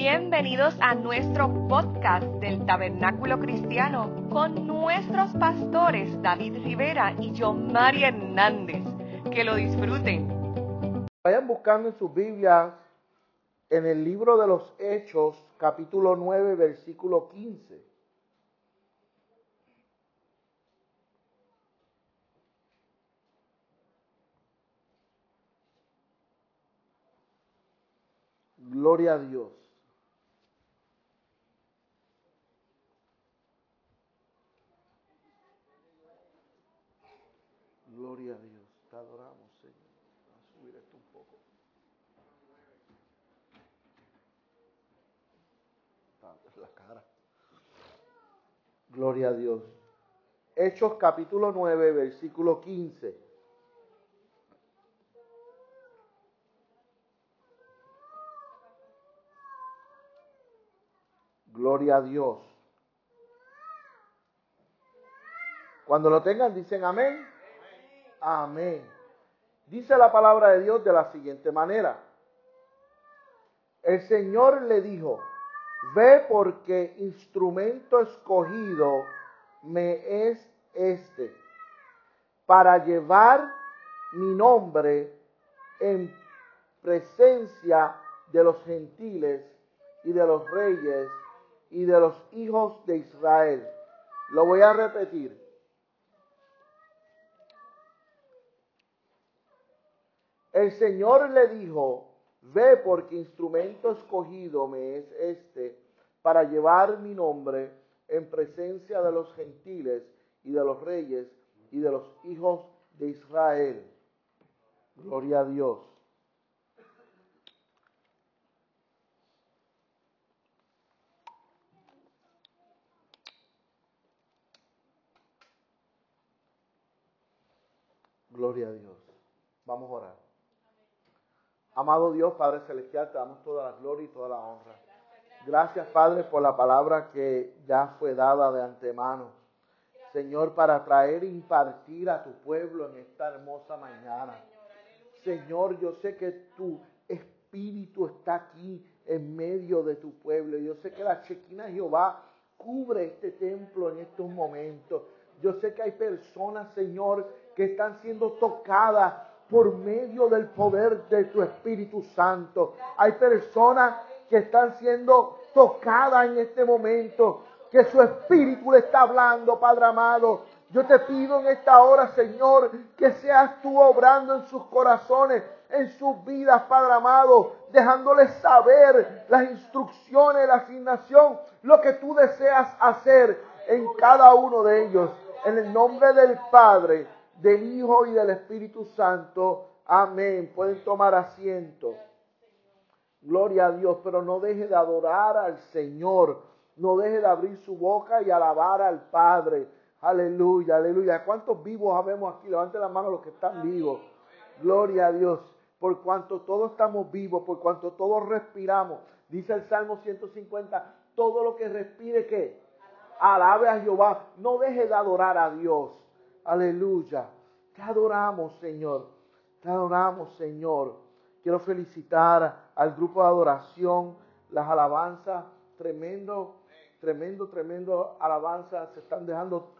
Bienvenidos a nuestro podcast del Tabernáculo Cristiano con nuestros pastores David Rivera y yo, María Hernández. Que lo disfruten. Vayan buscando en sus Biblias en el libro de los Hechos, capítulo 9, versículo 15. Gloria a Dios. Gloria a Dios. Te adoramos, Señor. Vamos a subir esto un poco. La cara. Gloria a Dios. Hechos capítulo 9, versículo 15. Gloria a Dios. Cuando lo tengan, dicen amén. Amén. Dice la palabra de Dios de la siguiente manera. El Señor le dijo, ve porque instrumento escogido me es este, para llevar mi nombre en presencia de los gentiles y de los reyes y de los hijos de Israel. Lo voy a repetir. El Señor le dijo, ve porque instrumento escogido me es este para llevar mi nombre en presencia de los gentiles y de los reyes y de los hijos de Israel. Gloria a Dios. Gloria a Dios. Vamos a orar. Amado Dios, Padre Celestial, te damos toda la gloria y toda la honra. Gracias, Padre, por la palabra que ya fue dada de antemano. Señor, para traer e impartir a tu pueblo en esta hermosa mañana. Señor, yo sé que tu espíritu está aquí en medio de tu pueblo. Yo sé que la chequina Jehová cubre este templo en estos momentos. Yo sé que hay personas, Señor, que están siendo tocadas por medio del poder de tu Espíritu Santo. Hay personas que están siendo tocadas en este momento, que su Espíritu le está hablando, Padre amado. Yo te pido en esta hora, Señor, que seas tú obrando en sus corazones, en sus vidas, Padre amado, dejándoles saber las instrucciones, la asignación, lo que tú deseas hacer en cada uno de ellos. En el nombre del Padre, del Hijo y del Espíritu Santo. Amén. Pueden tomar asiento. Gloria a Dios, pero no deje de adorar al Señor. No deje de abrir su boca y alabar al Padre. Aleluya, aleluya. ¿Cuántos vivos habemos aquí? Levanten la mano los que están vivos. Gloria a Dios. Por cuanto todos estamos vivos, por cuanto todos respiramos. Dice el Salmo 150, todo lo que respire, ¿qué? Alabe a Jehová. No deje de adorar a Dios. Aleluya. Te adoramos, Señor. Te adoramos, Señor. Quiero felicitar al grupo de adoración, las alabanzas, tremendo, tremendo, tremendo alabanzas se están dejando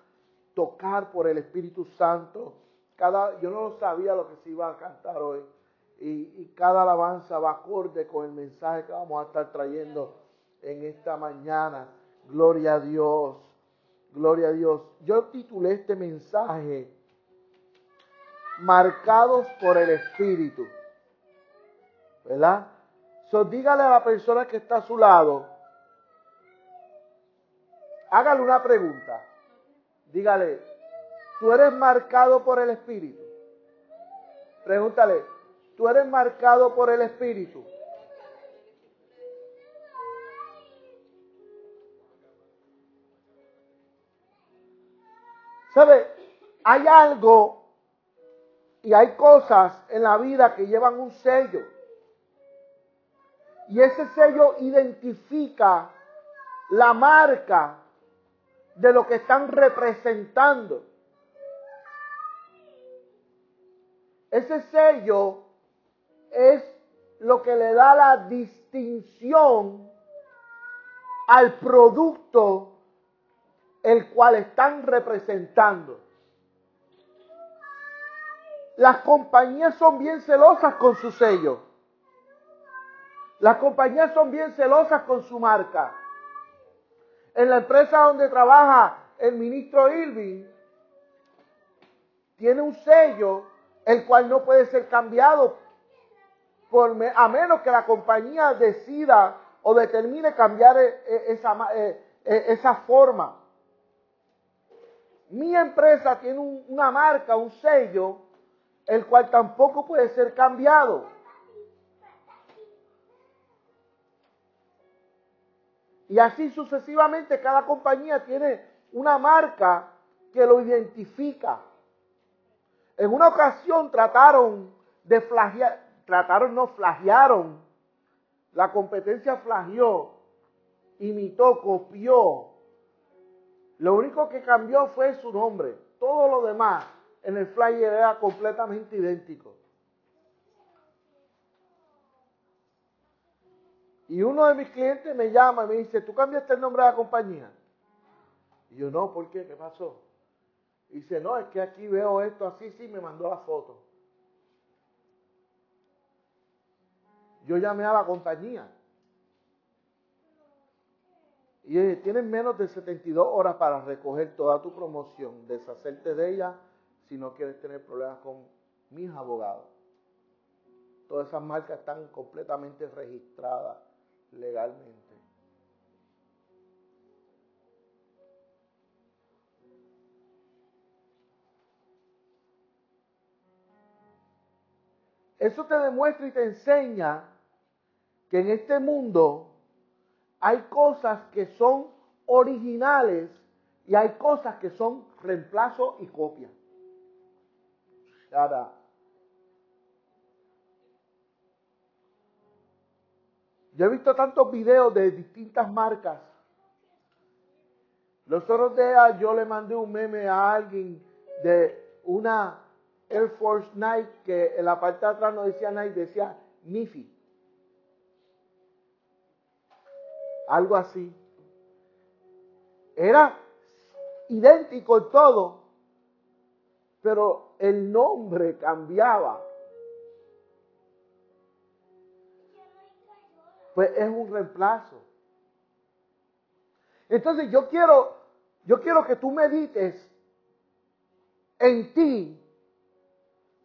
tocar por el Espíritu Santo. Cada, yo no sabía lo que se iba a cantar hoy. Y, y cada alabanza va acorde con el mensaje que vamos a estar trayendo en esta mañana. Gloria a Dios. Gloria a Dios. Yo titulé este mensaje Marcados por el Espíritu. ¿Verdad? So, dígale a la persona que está a su lado, hágale una pregunta. Dígale, ¿tú eres marcado por el Espíritu? Pregúntale, ¿tú eres marcado por el Espíritu? ¿Sabe? Hay algo y hay cosas en la vida que llevan un sello. Y ese sello identifica la marca de lo que están representando. Ese sello es lo que le da la distinción al producto el cual están representando. Las compañías son bien celosas con su sello. Las compañías son bien celosas con su marca. En la empresa donde trabaja el ministro Irving, tiene un sello el cual no puede ser cambiado a menos que la compañía decida o determine cambiar eh, eh, eh, esa forma. Mi empresa tiene una marca, un sello, el cual tampoco puede ser cambiado. Y así sucesivamente cada compañía tiene una marca que lo identifica. En una ocasión trataron de flagear, trataron, no flagearon, la competencia flageó, imitó, copió. Lo único que cambió fue su nombre. Todo lo demás en el flyer era completamente idéntico. Y uno de mis clientes me llama y me dice, ¿tú cambiaste el nombre de la compañía? Y yo, no, ¿por qué? ¿Qué pasó? Y dice, no, es que aquí veo esto así, sí, me mandó la foto. Yo llamé a la compañía. Y tienes menos de 72 horas para recoger toda tu promoción, deshacerte de ella si no quieres tener problemas con mis abogados. Todas esas marcas están completamente registradas legalmente. Eso te demuestra y te enseña que en este mundo hay cosas que son originales y hay cosas que son reemplazo y copia. Yo he visto tantos videos de distintas marcas. Los otros días yo le mandé un meme a alguien de una Air Force Nike que en la parte de atrás no decía Nike, decía Nifi. Algo así. Era idéntico todo, pero el nombre cambiaba. pues es un reemplazo. Entonces yo quiero, yo quiero que tú medites en ti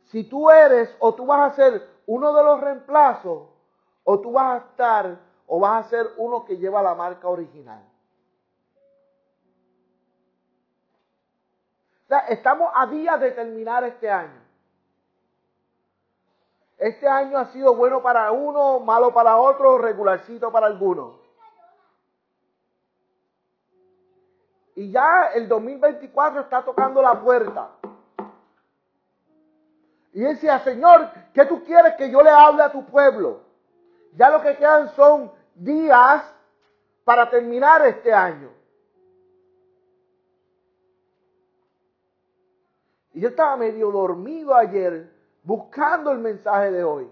si tú eres o tú vas a ser uno de los reemplazos o tú vas a estar o vas a ser uno que lleva la marca original. O sea, estamos a días de terminar este año. Este año ha sido bueno para uno, malo para otro, regularcito para algunos. Y ya el 2024 está tocando la puerta. Y decía, Señor, ¿qué tú quieres que yo le hable a tu pueblo? Ya lo que quedan son días para terminar este año. Y yo estaba medio dormido ayer buscando el mensaje de hoy.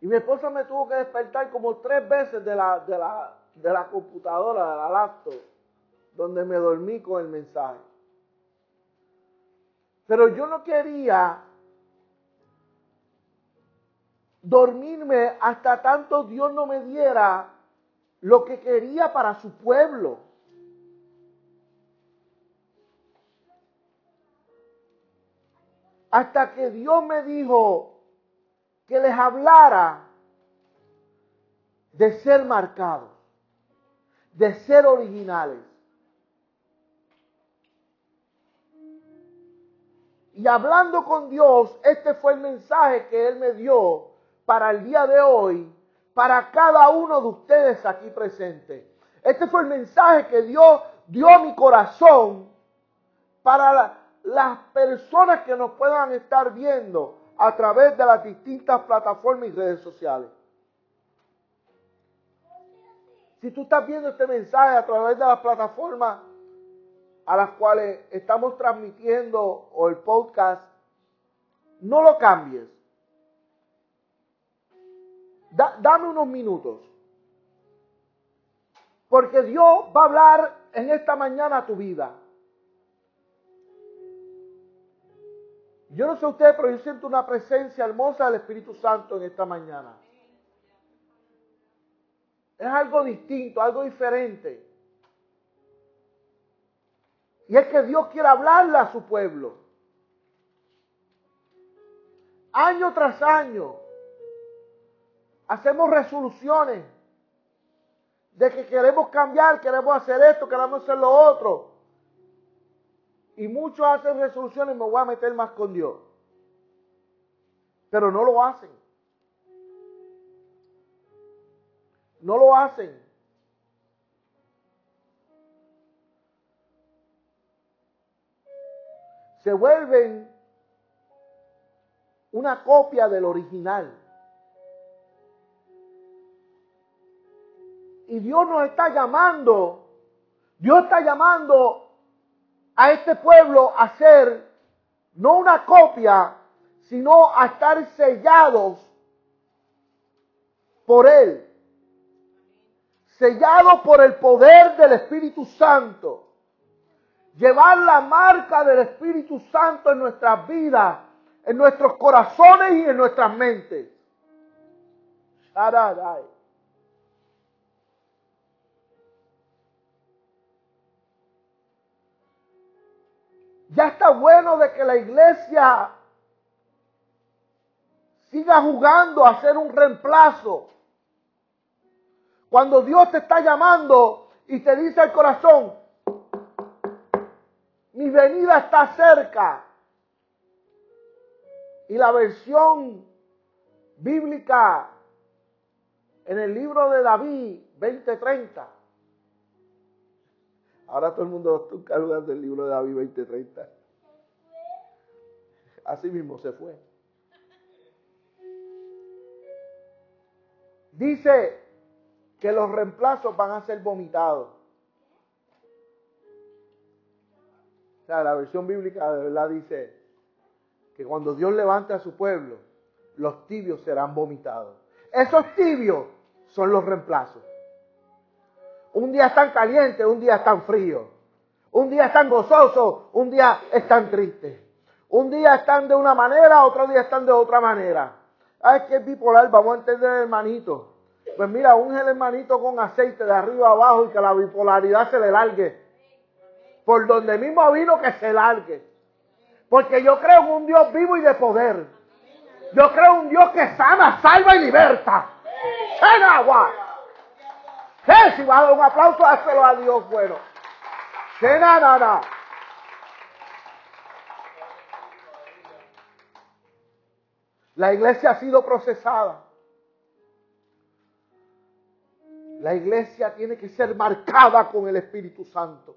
Y mi esposa me tuvo que despertar como tres veces de la, de la, de la computadora, de la laptop, donde me dormí con el mensaje. Pero yo no quería dormirme hasta tanto Dios no me diera lo que quería para su pueblo. hasta que Dios me dijo que les hablara de ser marcados, de ser originales. Y hablando con Dios, este fue el mensaje que Él me dio para el día de hoy, para cada uno de ustedes aquí presentes. Este fue el mensaje que Dios dio a mi corazón para la, las personas que nos puedan estar viendo a través de las distintas plataformas y redes sociales. Si tú estás viendo este mensaje a través de las plataformas a las cuales estamos transmitiendo o el podcast, no lo cambies. Dame unos minutos. Porque Dios va a hablar en esta mañana a tu vida. Yo no sé ustedes, pero yo siento una presencia hermosa del Espíritu Santo en esta mañana. Es algo distinto, algo diferente. Y es que Dios quiere hablarle a su pueblo. Año tras año hacemos resoluciones de que queremos cambiar, queremos hacer esto, queremos hacer lo otro. Y muchos hacen resoluciones, me voy a meter más con Dios. Pero no lo hacen. No lo hacen. Se vuelven una copia del original. Y Dios nos está llamando, Dios está llamando a este pueblo a ser no una copia, sino a estar sellados por Él. Sellados por el poder del Espíritu Santo. Llevar la marca del Espíritu Santo en nuestras vidas, en nuestros corazones y en nuestras mentes. Ya está bueno de que la iglesia siga jugando a ser un reemplazo. Cuando Dios te está llamando y te dice al corazón, mi venida está cerca. Y la versión bíblica en el libro de David 2030 Ahora todo el mundo hablando del libro de David 2030. Así mismo se fue. Dice que los reemplazos van a ser vomitados. O sea, la versión bíblica de verdad dice que cuando Dios levante a su pueblo, los tibios serán vomitados. Esos tibios son los reemplazos. Un día están calientes, un día están fríos. Un día están gozosos, un día están tristes. Un día están de una manera, otro día están de otra manera. Ay, que es bipolar, vamos a entender el hermanito. Pues mira, unge el hermanito con aceite de arriba abajo y que la bipolaridad se le largue. Por donde mismo vino que se largue. Porque yo creo en un Dios vivo y de poder. Yo creo en un Dios que sana, salva y liberta. agua! Si va a dar un aplauso, hazlo a Dios bueno. Que. La iglesia ha sido procesada. La iglesia tiene que ser marcada con el Espíritu Santo.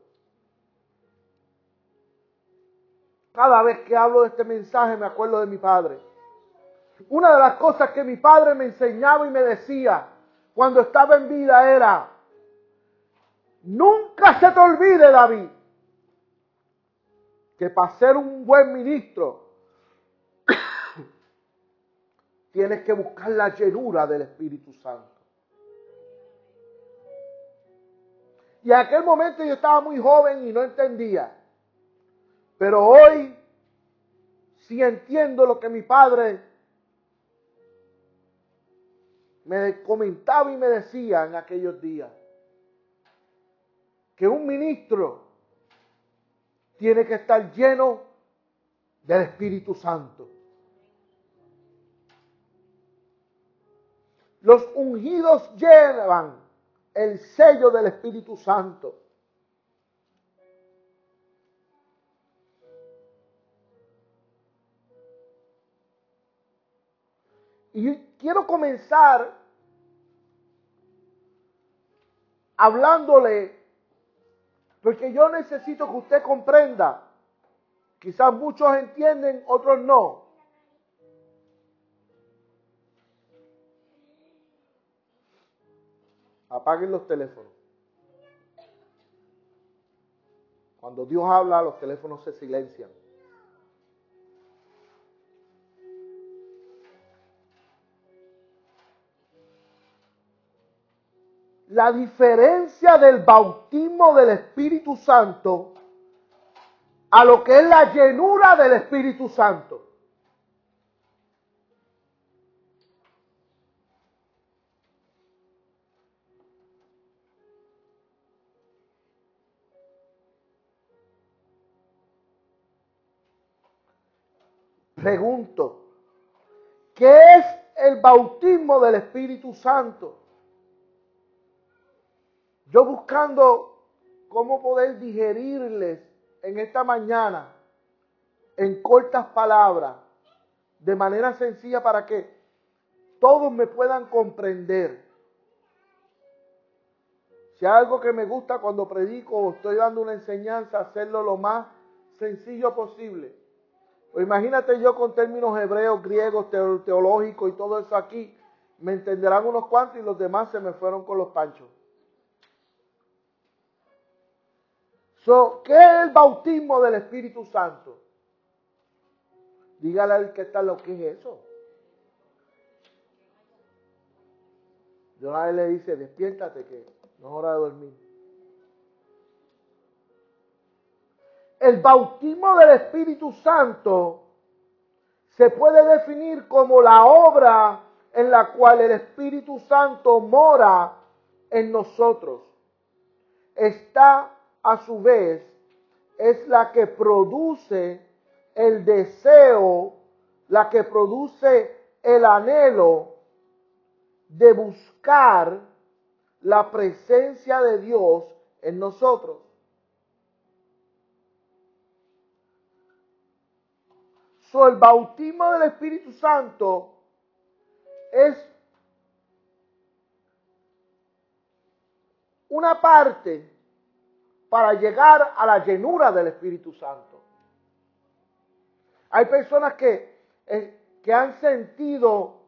Cada vez que hablo de este mensaje me acuerdo de mi padre. Una de las cosas que mi padre me enseñaba y me decía cuando estaba en vida era, nunca se te olvide, David, que para ser un buen ministro tienes que buscar la llenura del Espíritu Santo. Y en aquel momento yo estaba muy joven y no entendía. Pero hoy sí entiendo lo que mi padre me comentaba y me decía en aquellos días que un ministro tiene que estar lleno del Espíritu Santo. Los ungidos llevan el sello del Espíritu Santo. Y quiero comenzar hablándole, porque yo necesito que usted comprenda. Quizás muchos entienden, otros no. Apaguen los teléfonos. Cuando Dios habla, los teléfonos se silencian. La diferencia del bautismo del Espíritu Santo a lo que es la llenura del Espíritu Santo. Pregunto, ¿qué es el bautismo del Espíritu Santo? Yo buscando cómo poder digerirles en esta mañana, en cortas palabras, de manera sencilla para que todos me puedan comprender. Si hay algo que me gusta cuando predico o estoy dando una enseñanza, hacerlo lo más sencillo posible. O imagínate yo con términos hebreos, griegos, teológicos y todo eso aquí, me entenderán unos cuantos y los demás se me fueron con los panchos. ¿Qué es el bautismo del Espíritu Santo? Dígale al que está lo que es eso. Dios le dice, despiértate que no es hora de dormir. El bautismo del Espíritu Santo se puede definir como la obra en la cual el Espíritu Santo mora en nosotros. Está a su vez es la que produce el deseo, la que produce el anhelo de buscar la presencia de Dios en nosotros. So, el bautismo del Espíritu Santo es una parte para llegar a la llenura del Espíritu Santo. Hay personas que, eh, que han sentido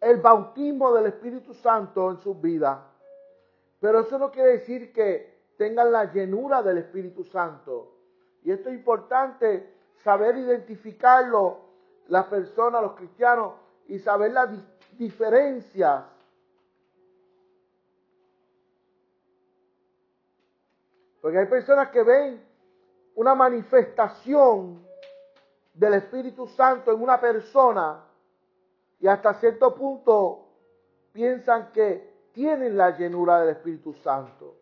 el bautismo del Espíritu Santo en sus vidas, pero eso no quiere decir que tengan la llenura del Espíritu Santo. Y esto es importante saber identificarlo, las personas, los cristianos, y saber las diferencias Porque hay personas que ven una manifestación del Espíritu Santo en una persona y hasta cierto punto piensan que tienen la llenura del Espíritu Santo.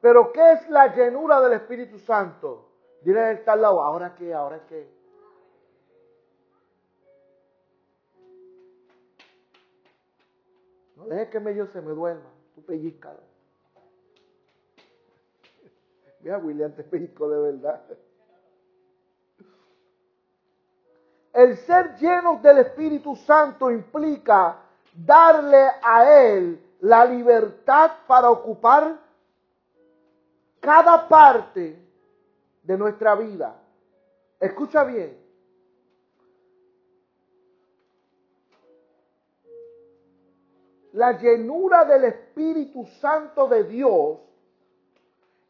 Pero ¿qué es la llenura del Espíritu Santo? Dile al al lado, ¿ahora qué? ¿Ahora qué? No dejes que medio se me duerma, tú pellizcalo. Mira, William, te pellizco de verdad. El ser lleno del Espíritu Santo implica darle a Él la libertad para ocupar cada parte de nuestra vida. Escucha bien. La llenura del Espíritu Santo de Dios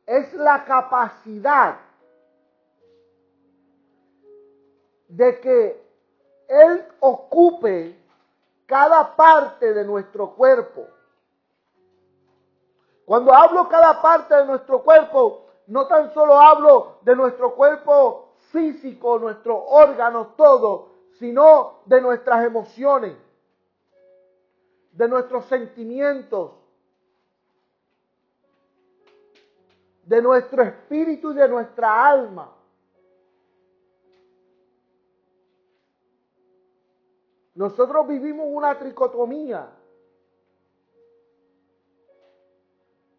es la capacidad de que Él ocupe cada parte de nuestro cuerpo. Cuando hablo cada parte de nuestro cuerpo, no tan solo hablo de nuestro cuerpo físico, nuestros órganos, todo, sino de nuestras emociones, de nuestros sentimientos, de nuestro espíritu y de nuestra alma. Nosotros vivimos una tricotomía.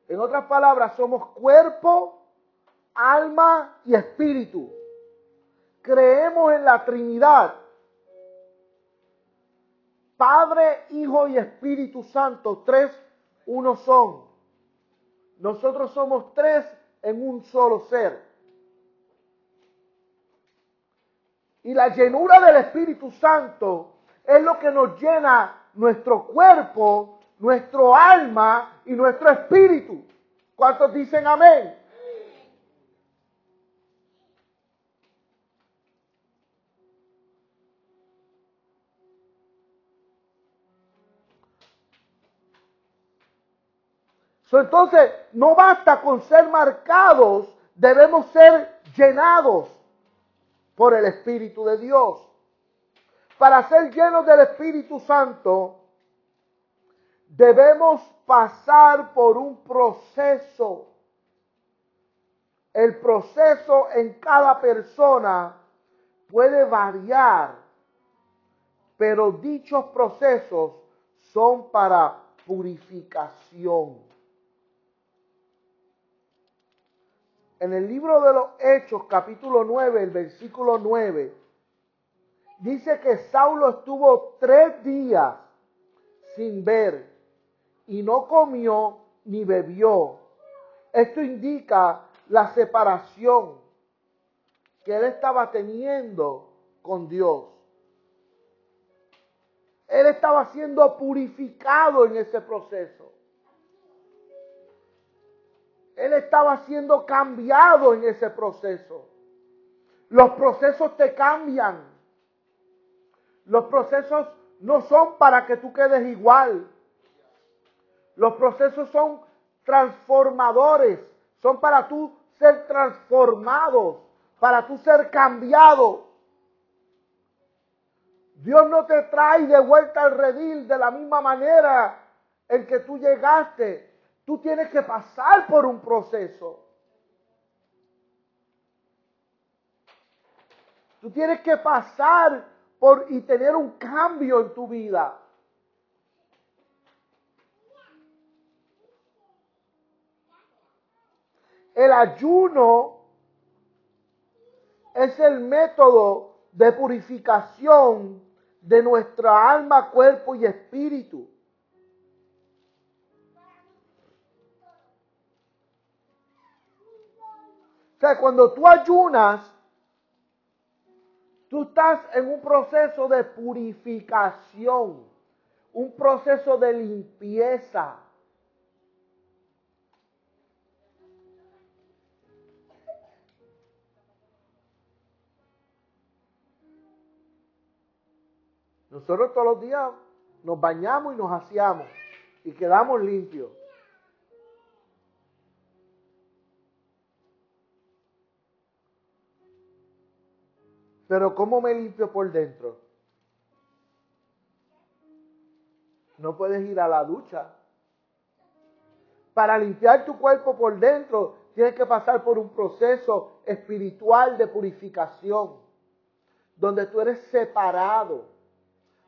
En otras palabras, somos cuerpo, alma y espíritu. Creemos en la Trinidad. Padre, Hijo y Espíritu Santo, tres, uno son. Nosotros somos tres en un solo ser. Y la llenura del Espíritu Santo es lo que nos llena nuestro cuerpo, nuestro alma y nuestro espíritu. ¿Cuántos dicen amén? Entonces, no basta con ser marcados, debemos ser llenados por el Espíritu de Dios. Para ser llenos del Espíritu Santo, debemos pasar por un proceso. El proceso en cada persona puede variar, pero dichos procesos son para purificación. En el libro de los Hechos, capítulo 9, el versículo 9, dice que Saulo estuvo tres días sin ver y no comió ni bebió. Esto indica la separación que él estaba teniendo con Dios. Él estaba siendo purificado en ese proceso. Él estaba siendo cambiado en ese proceso. Los procesos te cambian. Los procesos no son para que tú quedes igual. Los procesos son transformadores. Son para tú ser transformado, para tú ser cambiado. Dios no te trae de vuelta al redil de la misma manera en que tú llegaste. Tú tienes que pasar por un proceso. Tú tienes que pasar por y tener un cambio en tu vida. El ayuno es el método de purificación de nuestra alma, cuerpo y espíritu. O sea, cuando tú ayunas, tú estás en un proceso de purificación, un proceso de limpieza. Nosotros todos los días nos bañamos y nos aseamos y quedamos limpios. Pero ¿cómo me limpio por dentro? No puedes ir a la ducha. Para limpiar tu cuerpo por dentro, tienes que pasar por un proceso espiritual de purificación, donde tú eres separado,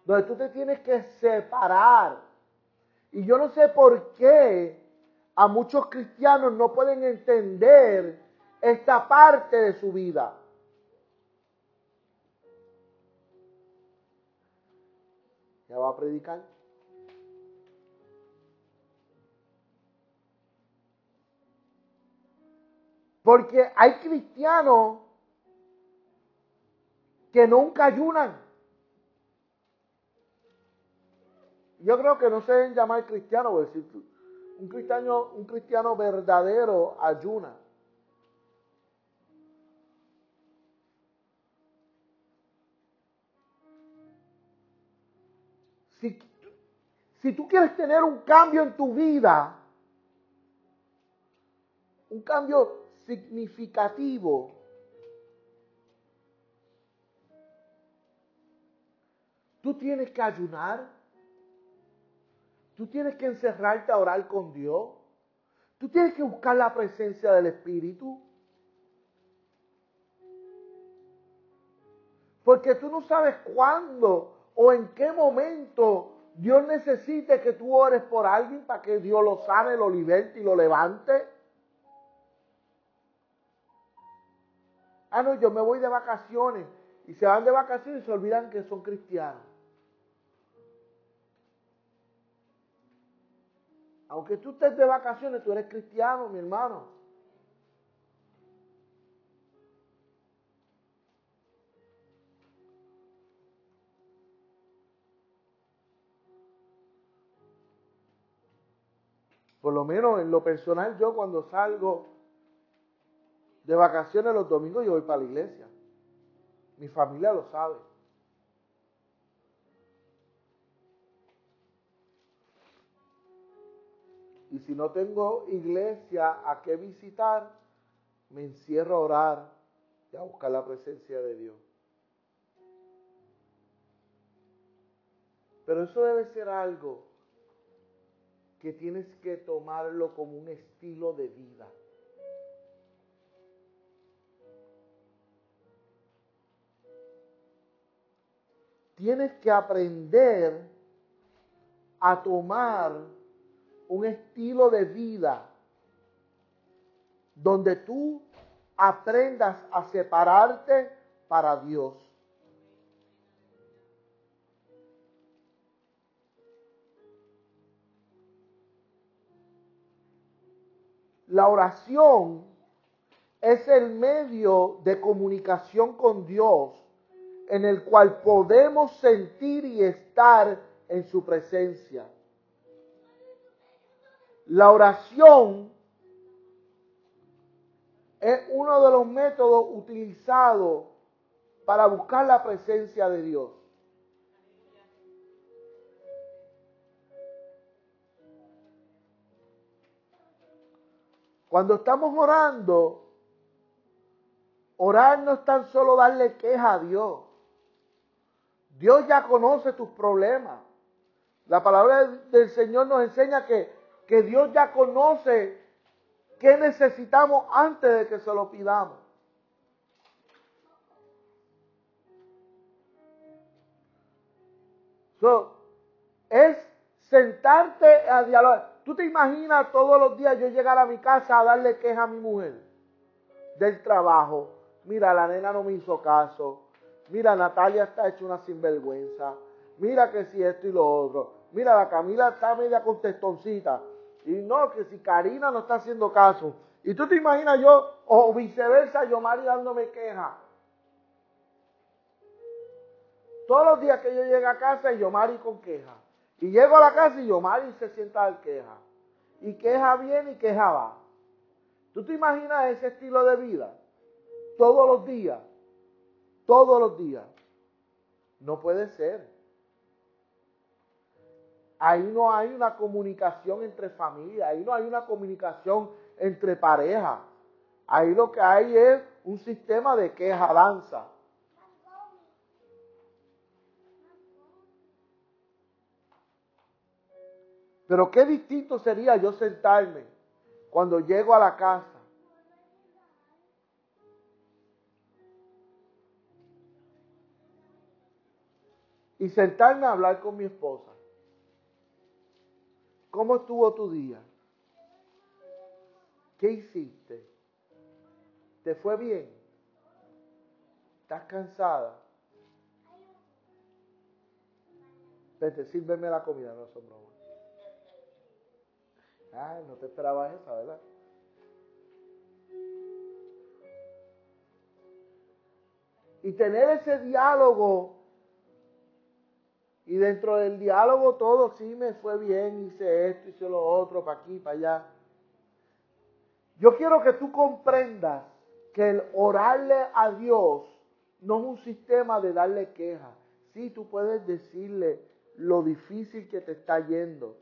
donde tú te tienes que separar. Y yo no sé por qué a muchos cristianos no pueden entender esta parte de su vida. ¿Ya va a predicar? Porque hay cristianos que nunca ayunan. Yo creo que no se deben llamar cristianos, un cristiano, un cristiano verdadero ayuna. Si, tú quieres tener un cambio en tu vida, un cambio significativo, tú tienes que ayunar, tú tienes que encerrarte a orar con Dios, tú tienes que buscar la presencia del Espíritu. Porque tú no sabes cuándo o en qué momento Dios necesite que tú ores por alguien para que Dios lo sane, lo liberte y lo levante. Ah, no, yo me voy de vacaciones. Y se van de vacaciones y se olvidan que son cristianos. Aunque tú estés de vacaciones, tú eres cristiano, mi hermano. Por lo menos en lo personal, yo cuando salgo de vacaciones los domingos, yo voy para la iglesia. Mi familia lo sabe. Y si no tengo iglesia a qué visitar, me encierro a orar y a buscar la presencia de Dios. Pero eso debe ser algo que tienes que tomarlo como un estilo de vida. Tienes que aprender a tomar un estilo de vida donde tú aprendas a separarte para Dios. La oración es el medio de comunicación con Dios en el cual podemos sentir y estar en su presencia. La oración es uno de los métodos utilizados para buscar la presencia de Dios. Cuando estamos orando, orar no es tan solo darle queja a Dios. Dios ya conoce tus problemas. La palabra del Señor nos enseña que, que Dios ya conoce qué necesitamos antes de que se lo pidamos. es sentarte a dialogar. ¿Tú te imaginas todos los días yo llegar a mi casa a darle queja a mi mujer del trabajo? Mira, la nena no me hizo caso. Mira, Natalia está hecha una sinvergüenza. Mira que si esto y lo otro. Mira, la Camila está media contestoncita. Y no, que si Karina no está haciendo caso. Y tú te imaginas yo, o viceversa, yo Mari dándome queja. Todos los días que yo llego a casa y yo Mari con queja. Y llego a la casa y yo, Mari se sienta al queja. Y queja bien y queja va. ¿Tú te imaginas ese estilo de vida? Todos los días. Todos los días. No puede ser. Ahí no hay una comunicación entre familias. Ahí no hay una comunicación entre parejas. Ahí lo que hay es un sistema de queja Pero qué distinto sería yo sentarme cuando llego a la casa. Y sentarme a hablar con mi esposa. ¿Cómo estuvo tu día? ¿Qué hiciste? ¿Te fue bien? ¿Estás cansada? Vete, sírveme la comida, no son bromas. Ay, no te esperaba esa, ¿verdad? Y tener ese diálogo. Y dentro del diálogo todo sí me fue bien, hice esto, hice lo otro, para aquí, para allá. Yo quiero que tú comprendas que el orarle a Dios no es un sistema de darle queja. Sí, tú puedes decirle lo difícil que te está yendo,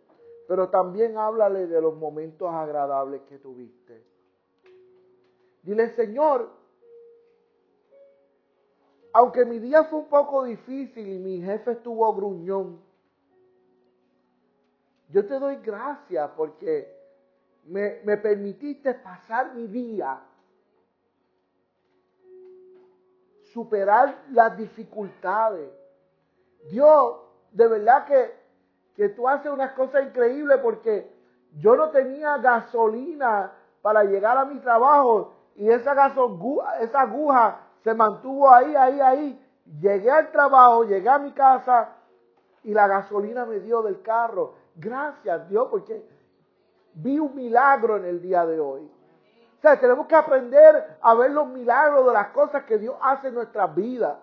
pero también háblale de los momentos agradables que tuviste. Dile, Señor, aunque mi día fue un poco difícil y mi jefe estuvo gruñón, yo te doy gracias porque me, permitiste pasar mi día, superar las dificultades. Dios, de verdad que que tú haces unas cosas increíbles porque yo no tenía gasolina para llegar a mi trabajo y esa, esa aguja se mantuvo ahí, ahí, ahí. Llegué al trabajo, llegué a mi casa y la gasolina me dio del carro. Gracias Dios porque vi un milagro en el día de hoy. O sea, tenemos que aprender a ver los milagros de las cosas que Dios hace en nuestras vidas.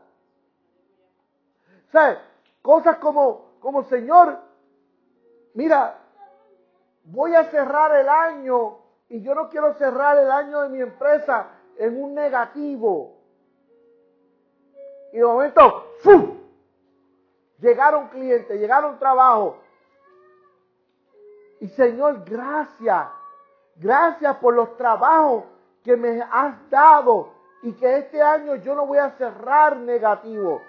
O sea, cosas como, como Señor, mira, voy a cerrar el año y yo no quiero cerrar el año de mi empresa en un negativo. Y de momento, ¡fum! Llegaron clientes, llegaron trabajo. Y Señor, gracias. Gracias por los trabajos que me has dado y que este año yo no voy a cerrar negativo.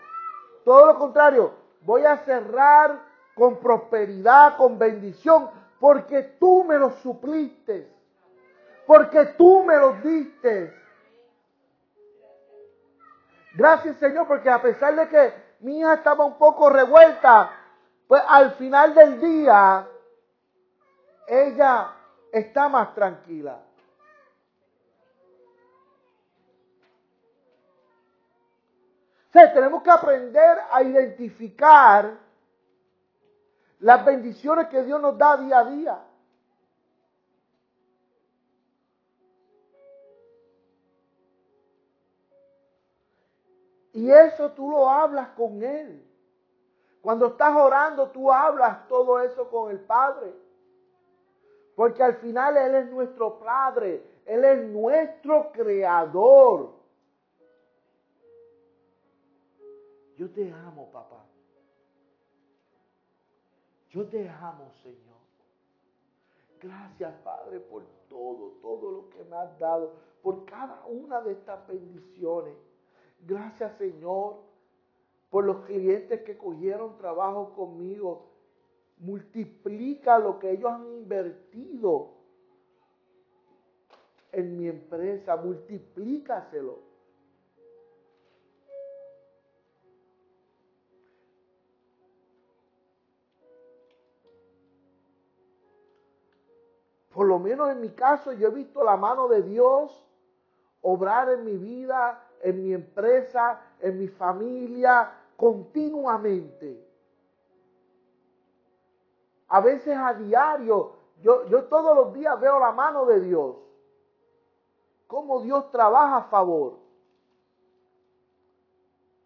Todo lo contrario, voy a cerrar con prosperidad, con bendición, porque tú me lo supliste, porque tú me lo diste. Gracias Señor, porque a pesar de que mi hija estaba un poco revuelta, pues al final del día ella está más tranquila. O tenemos que aprender a identificar las bendiciones que Dios nos da día a día. Y eso tú lo hablas con Él. Cuando estás orando, tú hablas todo eso con el Padre. Porque al final Él es nuestro Padre. Él es nuestro Creador. Yo te amo, papá. Yo te amo, Señor. Gracias, Padre, por todo, todo lo que me has dado, por cada una de estas bendiciones. Gracias, Señor, por los clientes que cogieron trabajo conmigo. Multiplica lo que ellos han invertido en mi empresa, multiplícaselo. Por lo menos en mi caso yo he visto la mano de Dios obrar en mi vida, en mi empresa, en mi familia, continuamente. A veces a diario, yo, yo todos los días veo la mano de Dios. Cómo Dios trabaja a favor.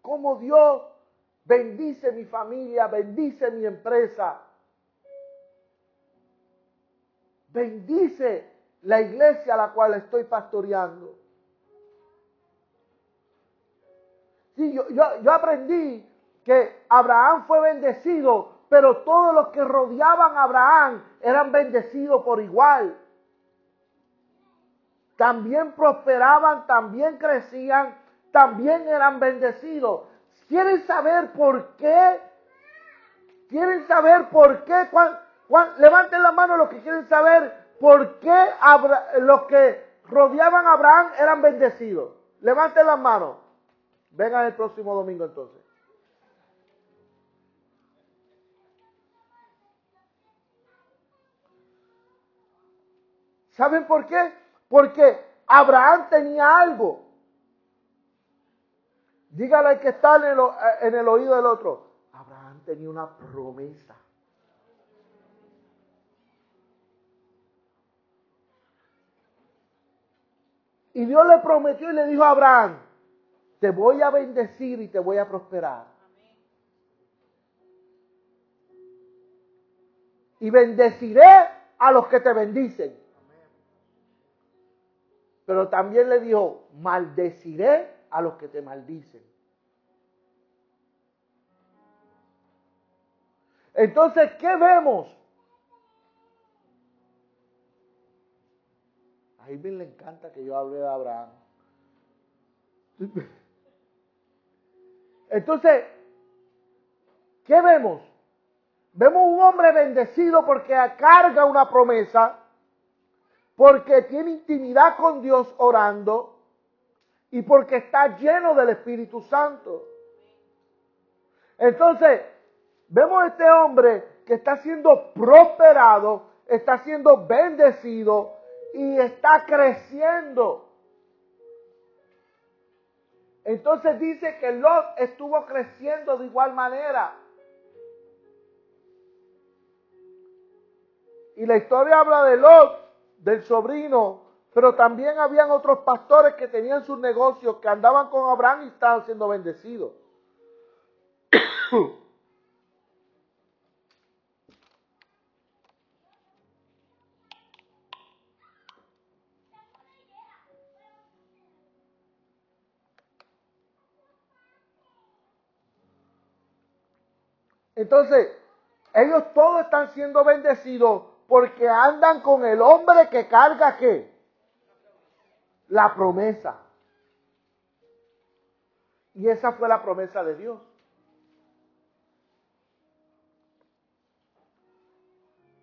Cómo Dios bendice mi familia, bendice mi empresa. Bendice la iglesia a la cual estoy pastoreando. Sí, yo, yo, aprendí que Abraham fue bendecido, pero todos los que rodeaban a Abraham eran bendecidos por igual. También prosperaban, también crecían, también eran bendecidos. ¿Quieren saber por qué? ¿Quieren saber por qué? Levanten la mano los que quieren saber por qué los que rodeaban a Abraham eran bendecidos. Levanten las manos. Vengan el próximo domingo entonces. ¿Saben por qué? Porque Abraham tenía algo. Dígale al que está en el oído del otro. Abraham tenía una promesa. Y Dios le prometió y le dijo a Abraham, te voy a bendecir y te voy a prosperar. Y bendeciré a los que te bendicen. Pero también le dijo, maldeciré a los que te maldicen. Entonces, ¿qué vemos? A Irving le encanta que yo hable de Abraham. Entonces, ¿qué vemos? Vemos un hombre bendecido porque carga una promesa, porque tiene intimidad con Dios orando y porque está lleno del Espíritu Santo. Entonces, vemos a este hombre que está siendo prosperado, está siendo bendecido, y está creciendo. Entonces dice que Lot estuvo creciendo de igual manera. Y la historia habla de Lot, del sobrino, pero también habían otros pastores que tenían sus negocios, que andaban con Abraham y estaban siendo bendecidos. Entonces, ellos todos están siendo bendecidos Porque andan con el hombre que carga qué? La promesa. Y esa fue la promesa de Dios.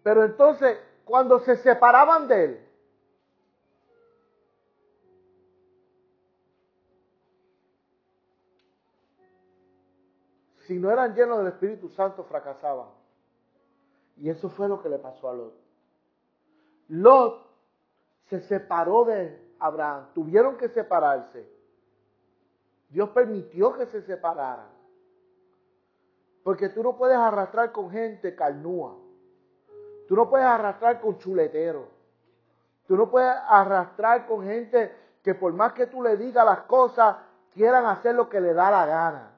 Pero entonces, cuando se separaban de él, si no eran llenos del Espíritu Santo, fracasaban. Y eso fue lo que le pasó a Lot. Lot se separó de Abraham, tuvieron que separarse. Dios permitió que se separaran. Porque tú no puedes arrastrar con gente carnúa. Tú no puedes arrastrar con chuleteros. Tú no puedes arrastrar con gente que por más que tú le digas las cosas, quieran hacer lo que le da la gana.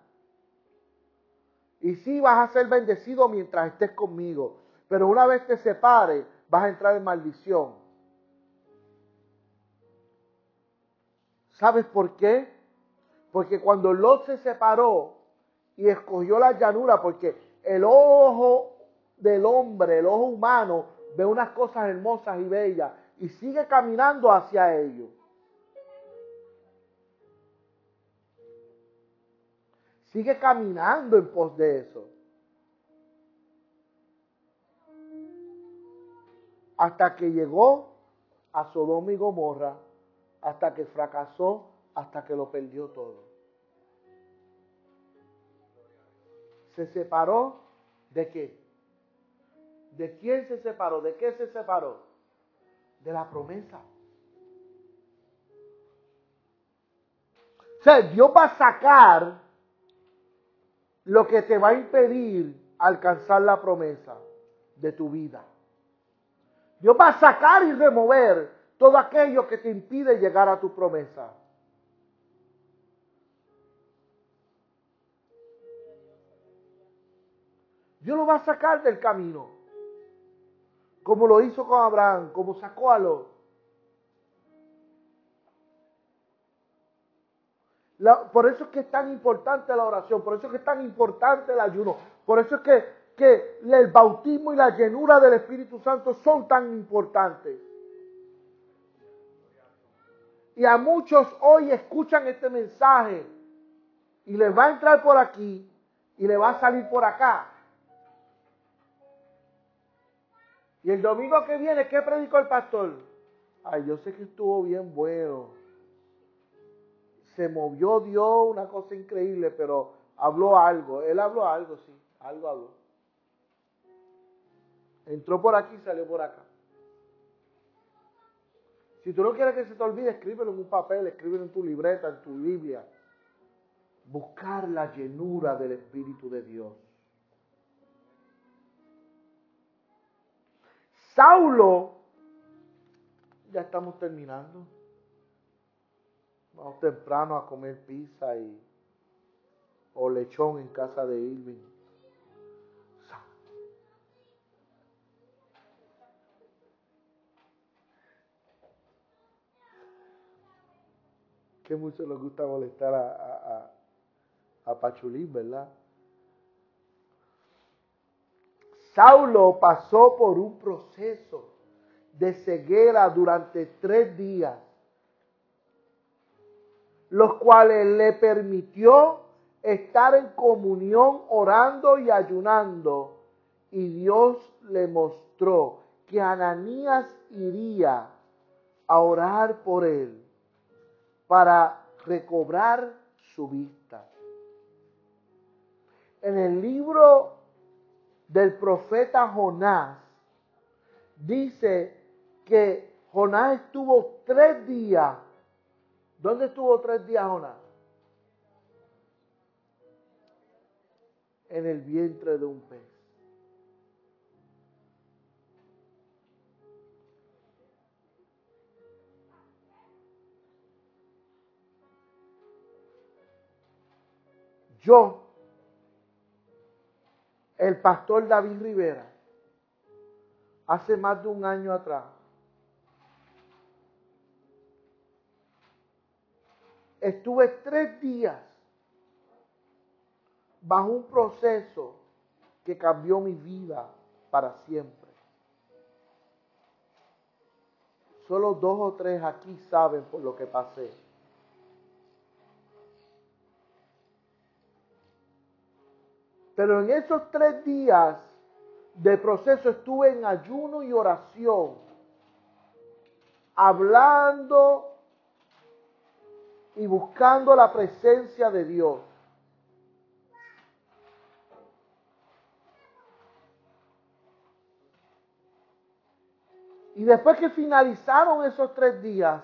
Y sí vas a ser bendecido mientras estés conmigo. Pero una vez te separes, vas a entrar en maldición. ¿Sabes por qué? Porque cuando Lot se separó y escogió la llanura, porque el ojo del hombre, el ojo humano, ve unas cosas hermosas y bellas y sigue caminando hacia ellos. Sigue caminando en pos de eso. Hasta que llegó a Sodoma y Gomorra, hasta que fracasó, hasta que lo perdió todo. Se separó de qué? ¿De quién se separó? ¿De qué se separó? De la promesa. O sea, Dios va a sacar lo que te va a impedir alcanzar la promesa de tu vida. Dios va a sacar y remover todo aquello que te impide llegar a tu promesa. Dios lo va a sacar del camino. Como lo hizo con Abraham, como sacó a Lot. Por eso es que es tan importante la oración, por eso es que es tan importante el ayuno, por eso es que, que el bautismo y la llenura del Espíritu Santo son tan importantes. Y a muchos hoy escuchan este mensaje y les va a entrar por aquí y les va a salir por acá. Y el domingo que viene, ¿qué predicó el pastor? Ay, yo sé que estuvo bien bueno se movió Dios, una cosa increíble, pero habló algo. Él habló algo, sí, algo habló. Entró por aquí y salió por acá. Si tú no quieres que se te olvide, escríbelo en un papel, escríbelo en tu libreta, en tu Biblia. Buscar la llenura del Espíritu de Dios. Saulo, ya estamos terminando. Vamos temprano a comer pizza y, o lechón en casa de Irving. Que mucho les gusta molestar a, a, a Pachulín, ¿verdad? Saulo pasó por un proceso de ceguera durante tres días los cuales le permitió estar en comunión orando y ayunando. Y Dios le mostró que Ananías iría a orar por él para recobrar su vista. En el libro del profeta Jonás dice que Jonás estuvo tres días ¿Dónde estuvo tres días Jonás? En el vientre de un pez. Yo, el pastor David Rivera, hace más de un año atrás, estuve tres días bajo un proceso que cambió mi vida para siempre. Solo dos o tres aquí saben por lo que pasé. Pero en esos tres días de proceso estuve en ayuno y oración, hablando y buscando la presencia de Dios. Y después que finalizaron esos tres días,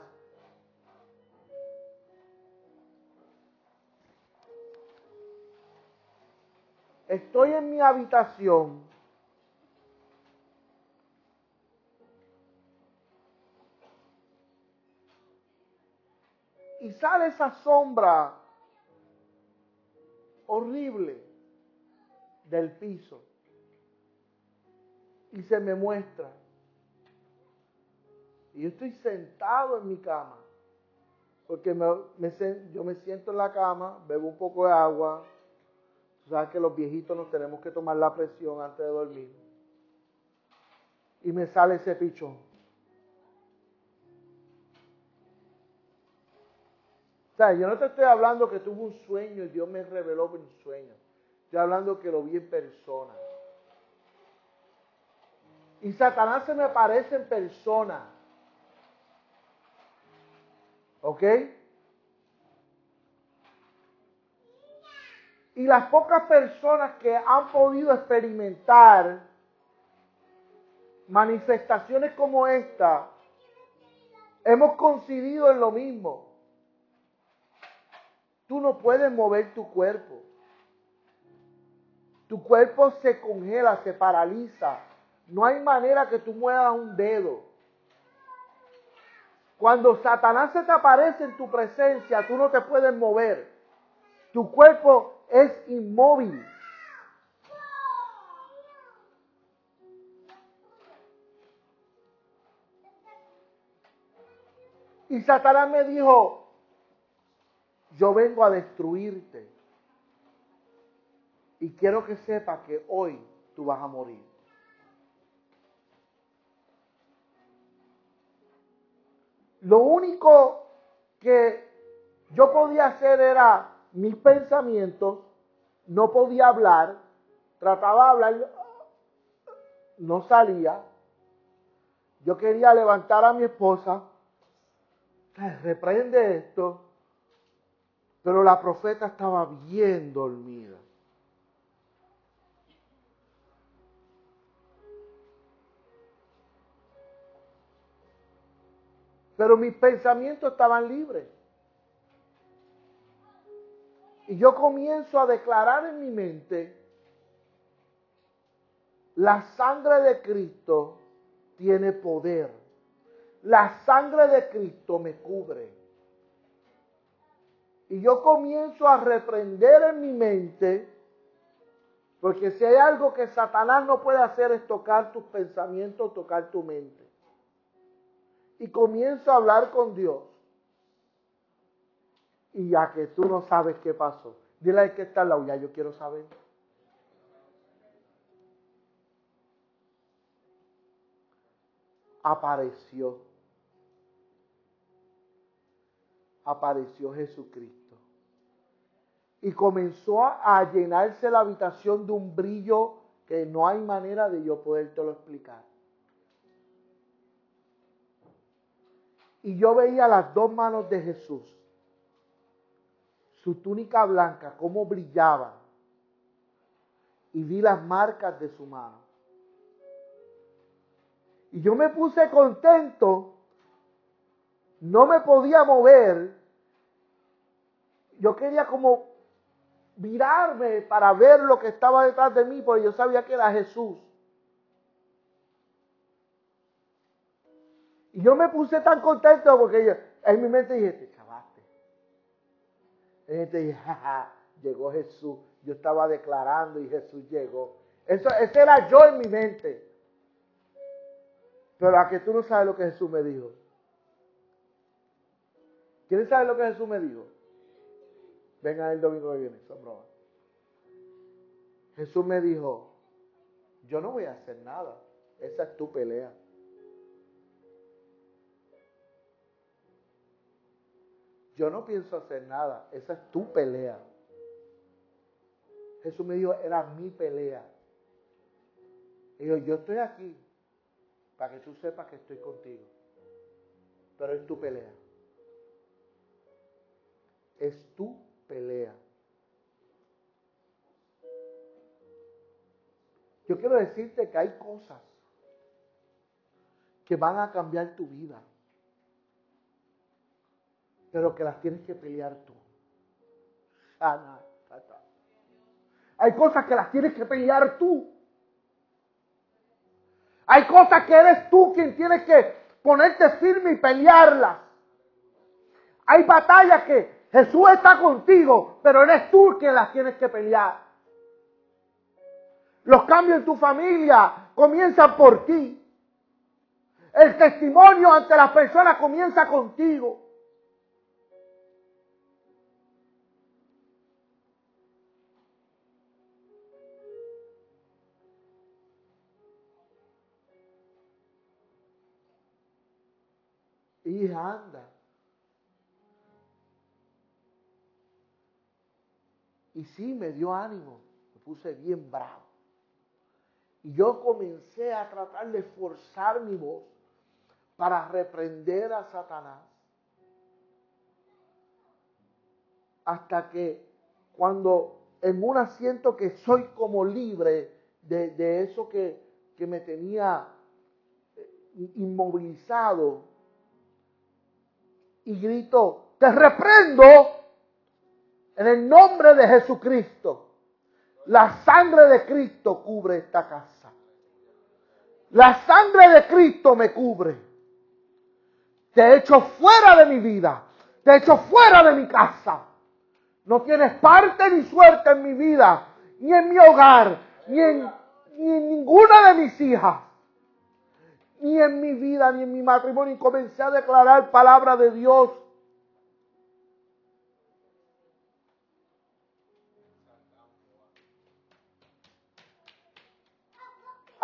estoy en mi habitación y sale esa sombra horrible del piso y se me muestra. Y yo estoy sentado en mi cama, porque yo me siento en la cama, bebo un poco de agua. Tú sabes que los viejitos nos tenemos que tomar la presión antes de dormir. Y me sale ese pichón. O sea, yo no te estoy hablando que tuve un sueño y Dios me reveló un sueño. Estoy hablando que lo vi en persona. Y Satanás se me aparece en persona. ¿Ok? Y las pocas personas que han podido experimentar manifestaciones como esta, hemos coincidido en lo mismo. Tú no puedes mover tu cuerpo. Tu cuerpo se congela, se paraliza. No hay manera que tú muevas un dedo. Cuando Satanás se te aparece en tu presencia, tú no te puedes mover. Tu cuerpo es inmóvil. Y Satanás me dijo, yo vengo a destruirte. Y quiero que sepa que hoy tú vas a morir. Lo único que yo podía hacer era mis pensamientos, no podía hablar, trataba de hablar, no salía. Yo quería levantar a mi esposa, reprende esto, pero la profeta estaba bien dormida. Pero mis pensamientos estaban libres. Y yo comienzo a declarar en mi mente, la sangre de Cristo tiene poder. La sangre de Cristo me cubre. Y yo comienzo a reprender en mi mente, porque si hay algo que Satanás no puede hacer es tocar tus pensamientos, tocar tu mente y comienzo a hablar con Dios. Y ya que tú no sabes qué pasó, dile al que está al lado, ya yo quiero saber. Apareció. Apareció Jesucristo. Y comenzó a llenarse la habitación de un brillo que no hay manera de yo podértelo explicar. Y yo veía las dos manos de Jesús, su túnica blanca, cómo brillaba. Y vi las marcas de su mano. Y yo me puse contento, no me podía mover. Yo quería como mirarme para ver lo que estaba detrás de mí, porque yo sabía que era Jesús. Y yo me puse tan contento porque yo, en mi mente dije, te chavaste. En mente dije, llegó Jesús. Yo estaba declarando y Jesús llegó. Eso, ese era yo en mi mente. Pero a que tú no sabes lo que Jesús me dijo. ¿Quieren saber lo que Jesús me dijo? Vengan el domingo que viene, son bromas. Jesús me dijo, yo no voy a hacer nada. Esa es tu pelea. yo no pienso hacer nada, esa es tu pelea. Jesús me dijo, era mi pelea. Y yo, yo estoy aquí para que tú sepas que estoy contigo. Pero es tu pelea. Es tu pelea. Yo quiero decirte que hay cosas que van a cambiar tu vida, pero que las tienes que pelear tú. Hay cosas que las tienes que pelear tú. Hay cosas que eres tú quien tienes que ponerte firme y pelearlas. Hay batallas que Jesús está contigo, pero eres tú quien las tienes que pelear. Los cambios en tu familia comienzan por ti. El testimonio ante las personas comienza contigo. Y anda. Y sí, me dio ánimo. Me puse bien bravo. Y yo comencé a tratar de forzar mi voz para reprender a Satanás. Hasta que cuando en un asiento que soy como libre de, eso que, que me tenía eh, inmovilizado, y grito, te reprendo en el nombre de Jesucristo. La sangre de Cristo cubre esta casa. La sangre de Cristo me cubre. Te echo fuera de mi vida. Te echo fuera de mi casa. No tienes parte ni suerte en mi vida, ni en mi hogar, ni en, ni en ninguna de mis hijas, ni en mi vida, ni en mi matrimonio. Y comencé a declarar palabra de Dios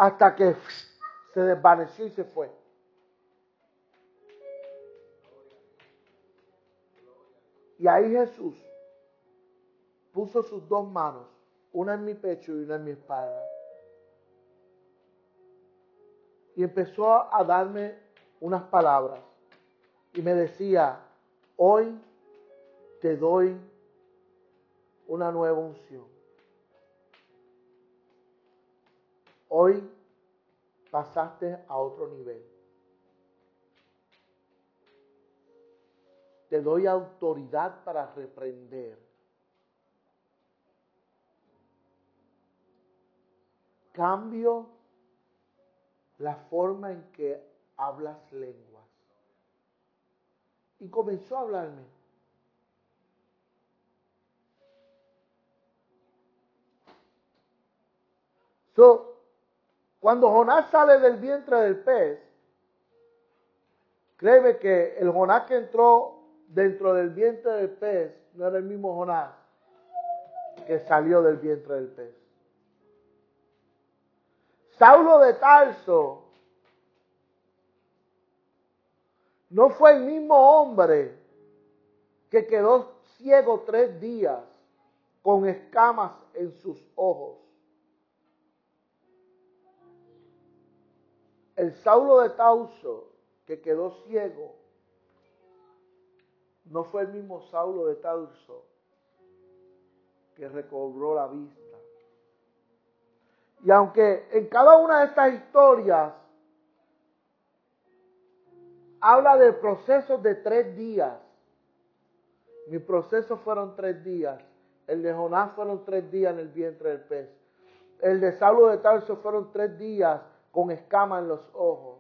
hasta que se desvaneció y se fue. Y ahí Jesús puso sus dos manos, una en mi pecho y una en mi espalda. Y empezó a darme unas palabras. Y me decía, hoy te doy una nueva unción. Hoy pasaste a otro nivel. Te doy autoridad para reprender. Cambio la forma en que hablas lenguas. Y comenzó a hablarme. So, cuando Jonás sale del vientre del pez, créeme que el Jonás que entró dentro del vientre del pez no era el mismo Jonás que salió del vientre del pez. Saulo de Tarso no fue el mismo hombre que quedó ciego tres días con escamas en sus ojos. El Saulo de Tauso que quedó ciego no fue el mismo Saulo de Tauso que recobró la vista. Y aunque en cada una de estas historias habla de procesos de tres días, mi proceso fueron tres días, el de Jonás fueron tres días en el vientre del pez, el de Saulo de Tarso fueron tres días con escama en los ojos.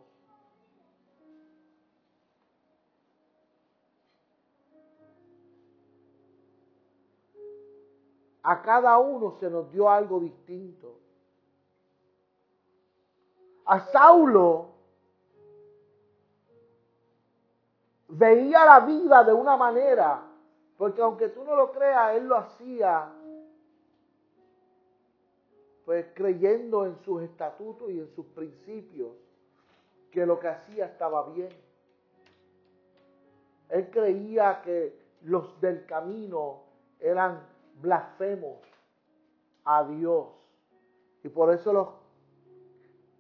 A cada uno se nos dio algo distinto. A Saulo veía la vida de una manera, porque aunque tú no lo creas, él lo hacía pues creyendo en sus estatutos y en sus principios, que lo que hacía estaba bien. Él creía que, los del camino eran blasfemos a Dios. Y por eso los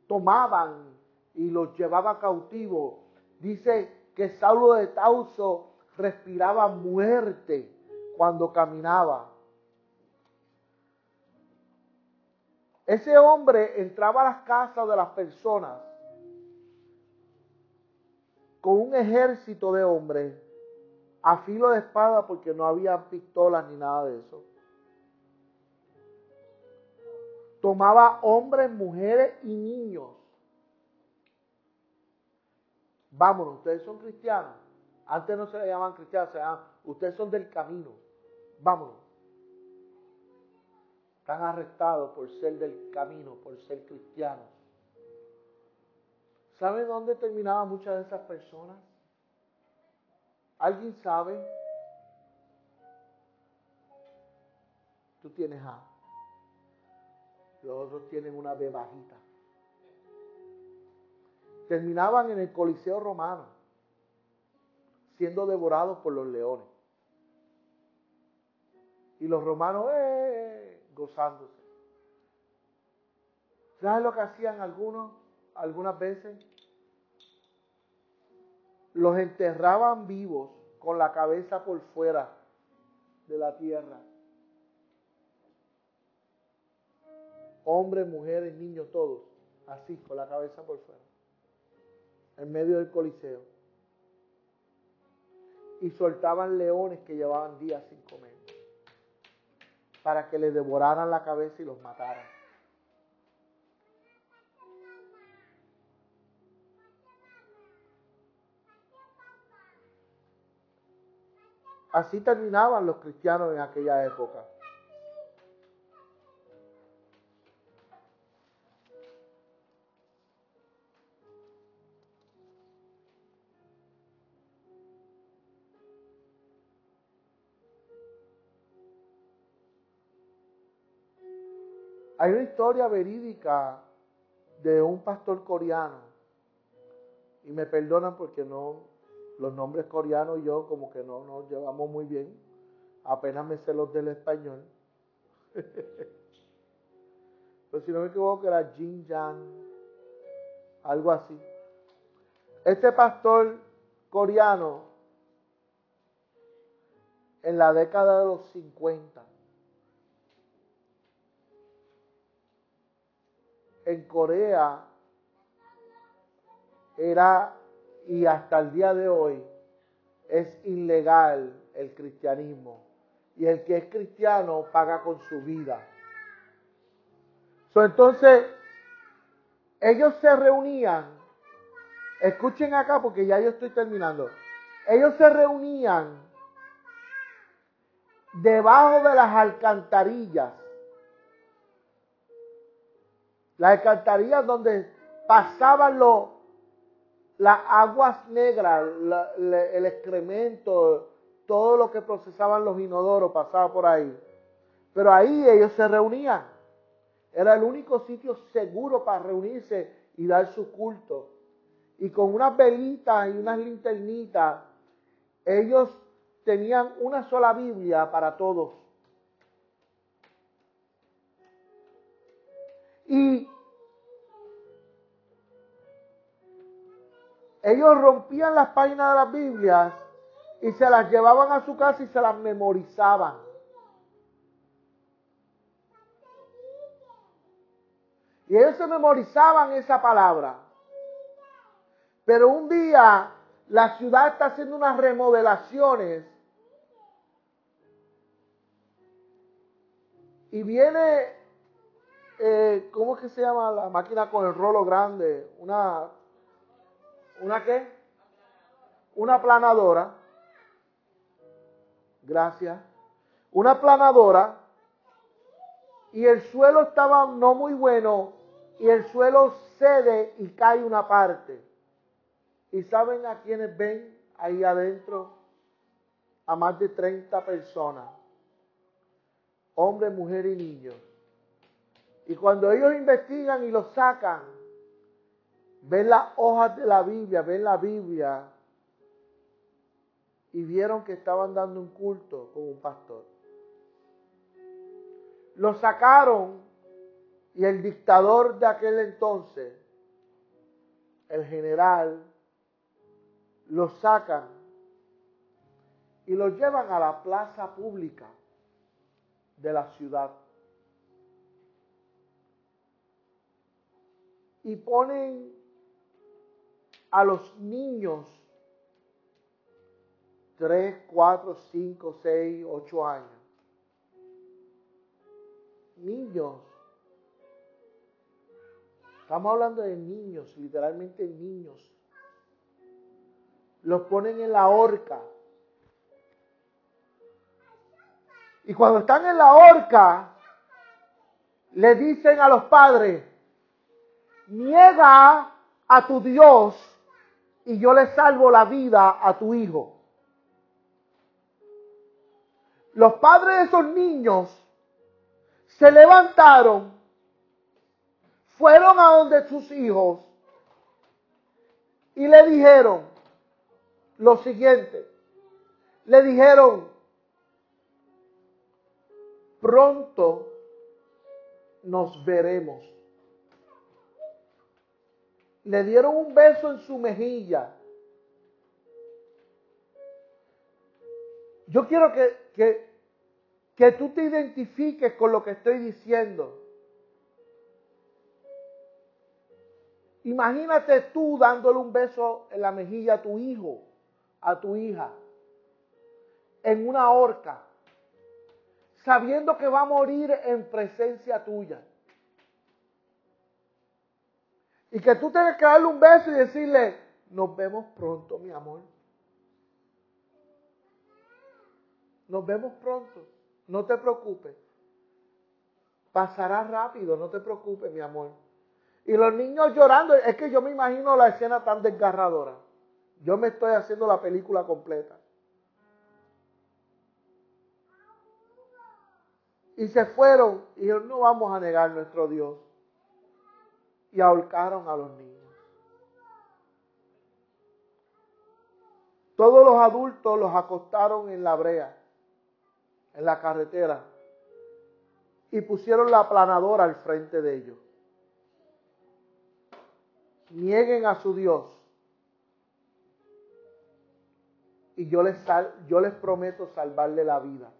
tomaban y los llevaba cautivos. Dice que Saulo de Tauso respiraba muerte cuando caminaba. Ese hombre entraba a las casas de las personas con un ejército de hombres a filo de espada porque no había pistolas ni nada de eso. Tomaba hombres, mujeres y niños. Vámonos, ustedes son cristianos. Antes no se le llamaban cristianos, ustedes son del camino. Vámonos. Están arrestados por ser del camino, por ser cristianos. ¿Saben dónde terminaban muchas de esas personas? ¿Alguien sabe? Tú tienes A. Los otros tienen una B bajita. Terminaban en el Coliseo romano, siendo devorados por los leones. Y los romanos, eh, gozándose. ¿Sabes lo que hacían algunos, algunas veces? los enterraban vivos con la cabeza por fuera de la tierra. Hombres, mujeres, niños, todos, así, con la cabeza por fuera, en medio del coliseo. Y soltaban leones que llevaban días sin comer, para que les devoraran la cabeza y los mataran. Así terminaban los cristianos en aquella época. Hay una historia verídica de un pastor coreano, y me perdonan porque no los nombres coreanos y yo como que no nos llevamos muy bien. Apenas me sé los del español. Pero si no me equivoco era Jin Yang, algo así. Este pastor coreano en la década de los 50 en Corea era y hasta el día de hoy es ilegal el cristianismo. Y el que es cristiano paga con su vida. entonces, ellos se reunían, escuchen acá porque ya yo estoy terminando, ellos se reunían debajo de las alcantarillas, las alcantarillas donde pasaban los las aguas negras, el excremento, todo lo que procesaban los inodoros pasaba por ahí. Pero ahí ellos se reunían. Era el único sitio seguro para reunirse y dar su culto. Y con unas velitas y unas linternitas, ellos tenían una sola Biblia para todos. Y ellos rompían las páginas de las Biblias y se las llevaban a su casa y se las memorizaban. Y ellos se memorizaban esa palabra. Pero un día la ciudad está haciendo unas remodelaciones y viene, eh, ¿cómo es que se llama la máquina con el rolo grande? Una ¿Una qué? Una planadora. Gracias. Una planadora. Y el suelo estaba no muy bueno. Y el suelo cede y cae una parte. ¿Y saben a quienes ven ahí adentro? A más de 30 personas. Hombres, mujeres y niños. Y cuando ellos investigan y lo sacan, ven las hojas de la Biblia, ven la Biblia y vieron que estaban dando un culto con un pastor. Lo sacaron y el dictador de aquel entonces, el general, lo sacan y lo llevan a la plaza pública de la ciudad. Y ponen a los niños 3, 4, 5, 6, 8 años. Niños. Estamos hablando de niños, literalmente niños. Los ponen en la horca. Y cuando están en la horca, le dicen a los padres, niega a tu Dios y yo le salvo la vida a tu hijo. Los padres de esos niños se levantaron, fueron a donde sus hijos y le dijeron lo siguiente. Le dijeron, pronto nos veremos. Le dieron un beso en su mejilla. Yo quiero que, que, que tú te identifiques con lo que estoy diciendo. Imagínate tú dándole un beso en la mejilla a tu hijo, a tu hija, en una horca sabiendo que va a morir en presencia tuya. Y que tú tienes que darle un beso y decirle, nos vemos pronto, mi amor. Nos vemos pronto. No te preocupes. Pasará rápido, no te preocupes, mi amor. Y los niños llorando, es que yo me imagino la escena tan desgarradora. Yo me estoy haciendo la película completa. Y se fueron y dijeron, no vamos a negar nuestro Dios. Y ahorcaron a los niños. Todos los adultos los acostaron en la brea, en la carretera, y pusieron la aplanadora al frente de ellos. Nieguen a su Dios. Y yo les, yo les prometo salvarle la vida.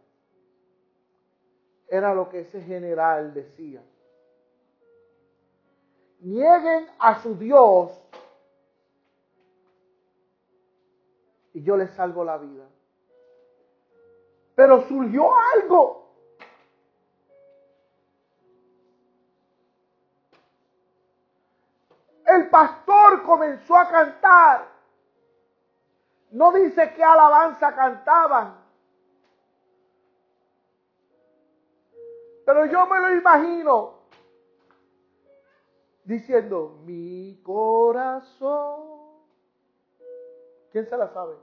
Era lo que ese general decía. Nieguen a su Dios y yo les salvo la vida. Pero surgió algo. El pastor comenzó a cantar. No dice qué alabanza cantaban. Pero yo me lo imagino diciendo, mi corazón. ¿Quién se la sabe?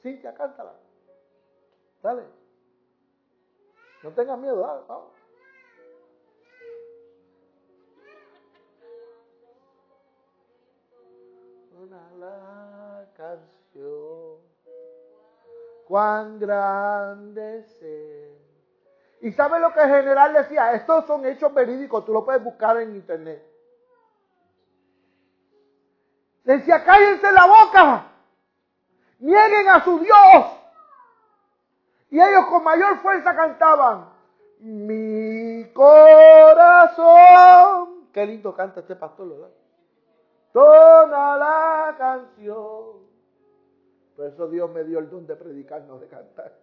Cintia, cántala. Dale. No tengas miedo, dale, vamos. Una la canción, cuán grande es ¿Y sabe lo que el general decía? Estos son hechos verídicos, tú lo puedes buscar en internet. Decía, cállense la boca, nieguen a su Dios. Y ellos con mayor fuerza cantaban, mi corazón. Qué lindo canta este pastor, ¿verdad? Toda la canción. Por eso Dios me dio el don de predicar, no de cantar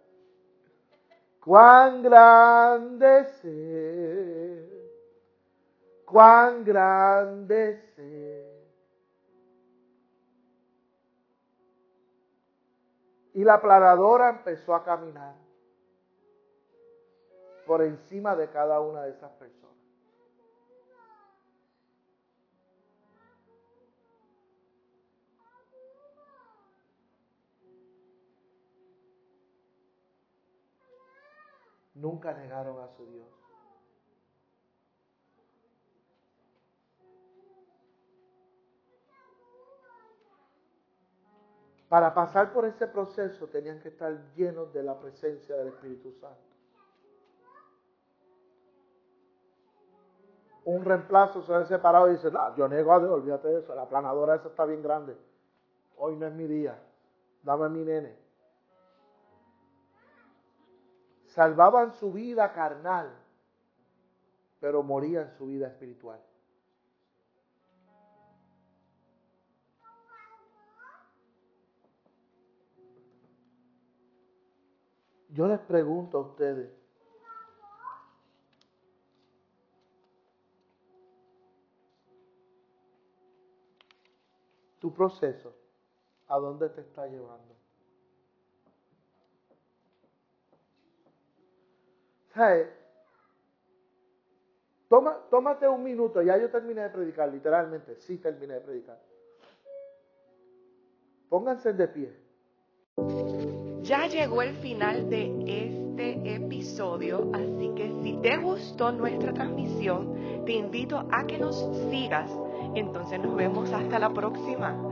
cuán grande ser, cuán grande ser. Y la planadora empezó a caminar por encima de cada una de esas personas. Nunca negaron a su Dios. Para pasar por ese proceso tenían que estar llenos de la presencia del Espíritu Santo. Un reemplazo se ha separado y dice, no, yo niego a Dios, olvídate de eso, la planadora esa está bien grande. Hoy no es mi día, dame mi nene. Salvaban su vida carnal, pero morían su vida espiritual. Yo les pregunto a ustedes, tu proceso, ¿a dónde te está llevando? ¿Sabes? Toma, tómate un minuto, ya yo terminé de predicar, literalmente, sí terminé de predicar. Pónganse de pie. Ya llegó el final de este episodio, así que si te gustó nuestra transmisión, te invito a que nos sigas. Entonces nos vemos hasta la próxima.